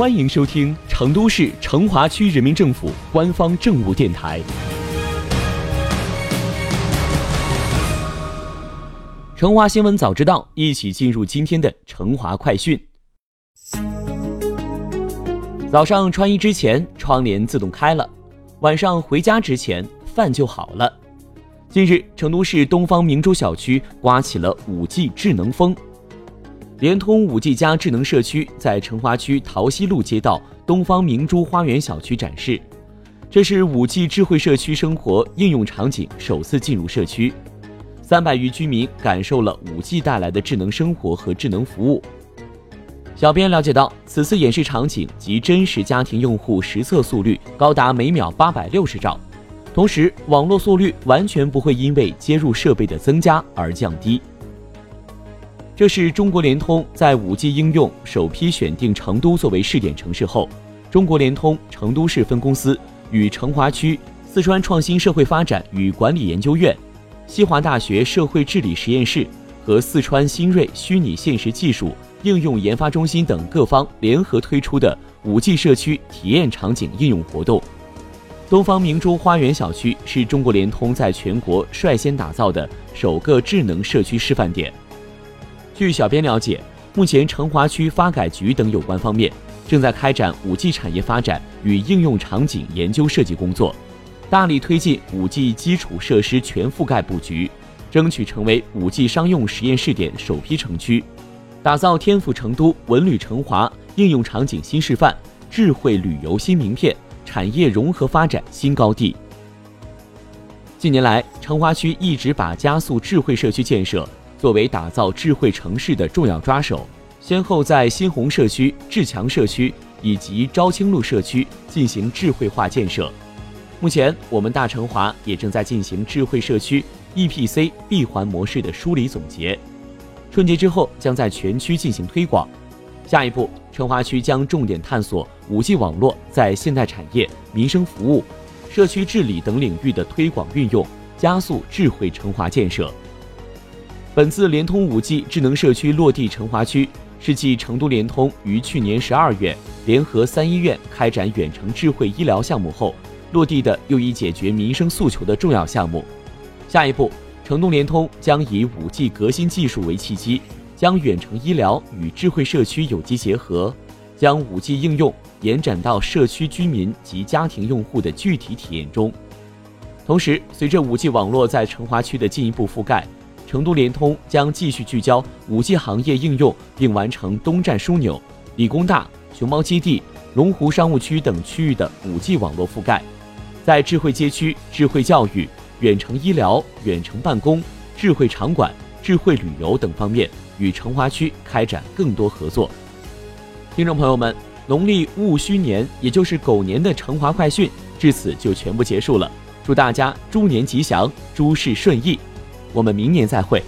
欢迎收听成都市成华区人民政府官方政务电台。成华新闻早知道，一起进入今天的成华快讯。早上穿衣之前，窗帘自动开了；晚上回家之前，饭就好了。近日，成都市东方明珠小区刮起了五 G 智能风。联通五 G 加智能社区在成华区桃溪路街道东方明珠花园小区展示，这是五 G 智慧社区生活应用场景首次进入社区，三百余居民感受了五 G 带来的智能生活和智能服务。小编了解到，此次演示场景及真实家庭用户实测速率高达每秒八百六十兆，同时网络速率完全不会因为接入设备的增加而降低。这是中国联通在 5G 应用首批选定成都作为试点城市后，中国联通成都市分公司与成华区四川创新社会发展与管理研究院、西华大学社会治理实验室和四川新锐虚拟现实技术应用研发中心等各方联合推出的 5G 社区体验场景应用活动。东方明珠花园小区是中国联通在全国率先打造的首个智能社区示范点。据小编了解，目前成华区发改局等有关方面正在开展五 G 产业发展与应用场景研究设计工作，大力推进五 G 基础设施全覆盖布局，争取成为五 G 商用实验试点首批城区，打造天府成都、文旅成华应用场景新示范、智慧旅游新名片、产业融合发展新高地。近年来，成华区一直把加速智慧社区建设。作为打造智慧城市的重要抓手，先后在新鸿社区、志强社区以及昭清路社区进行智慧化建设。目前，我们大成华也正在进行智慧社区 EPC 闭环模式的梳理总结。春节之后，将在全区进行推广。下一步，成华区将重点探索 5G 网络在现代产业、民生服务、社区治理等领域的推广运用，加速智慧成华建设。本次联通五 G 智能社区落地成华区，是继成都联通于去年十二月联合三医院开展远程智慧医疗项目后落地的又一解决民生诉求的重要项目。下一步，成都联通将以五 G 革新技术为契机，将远程医疗与智慧社区有机结合，将五 G 应用延展到社区居民及家庭用户的具体体验中。同时，随着五 G 网络在成华区的进一步覆盖。成都联通将继续聚焦五 G 行业应用，并完成东站枢纽、理工大、熊猫基地、龙湖商务区等区域的五 G 网络覆盖，在智慧街区、智慧教育、远程医疗、远程办公、智慧场馆、智慧旅游等方面与成华区开展更多合作。听众朋友们，农历戊戌年，也就是狗年的成华快讯至此就全部结束了。祝大家猪年吉祥，诸事顺意。我们明年再会。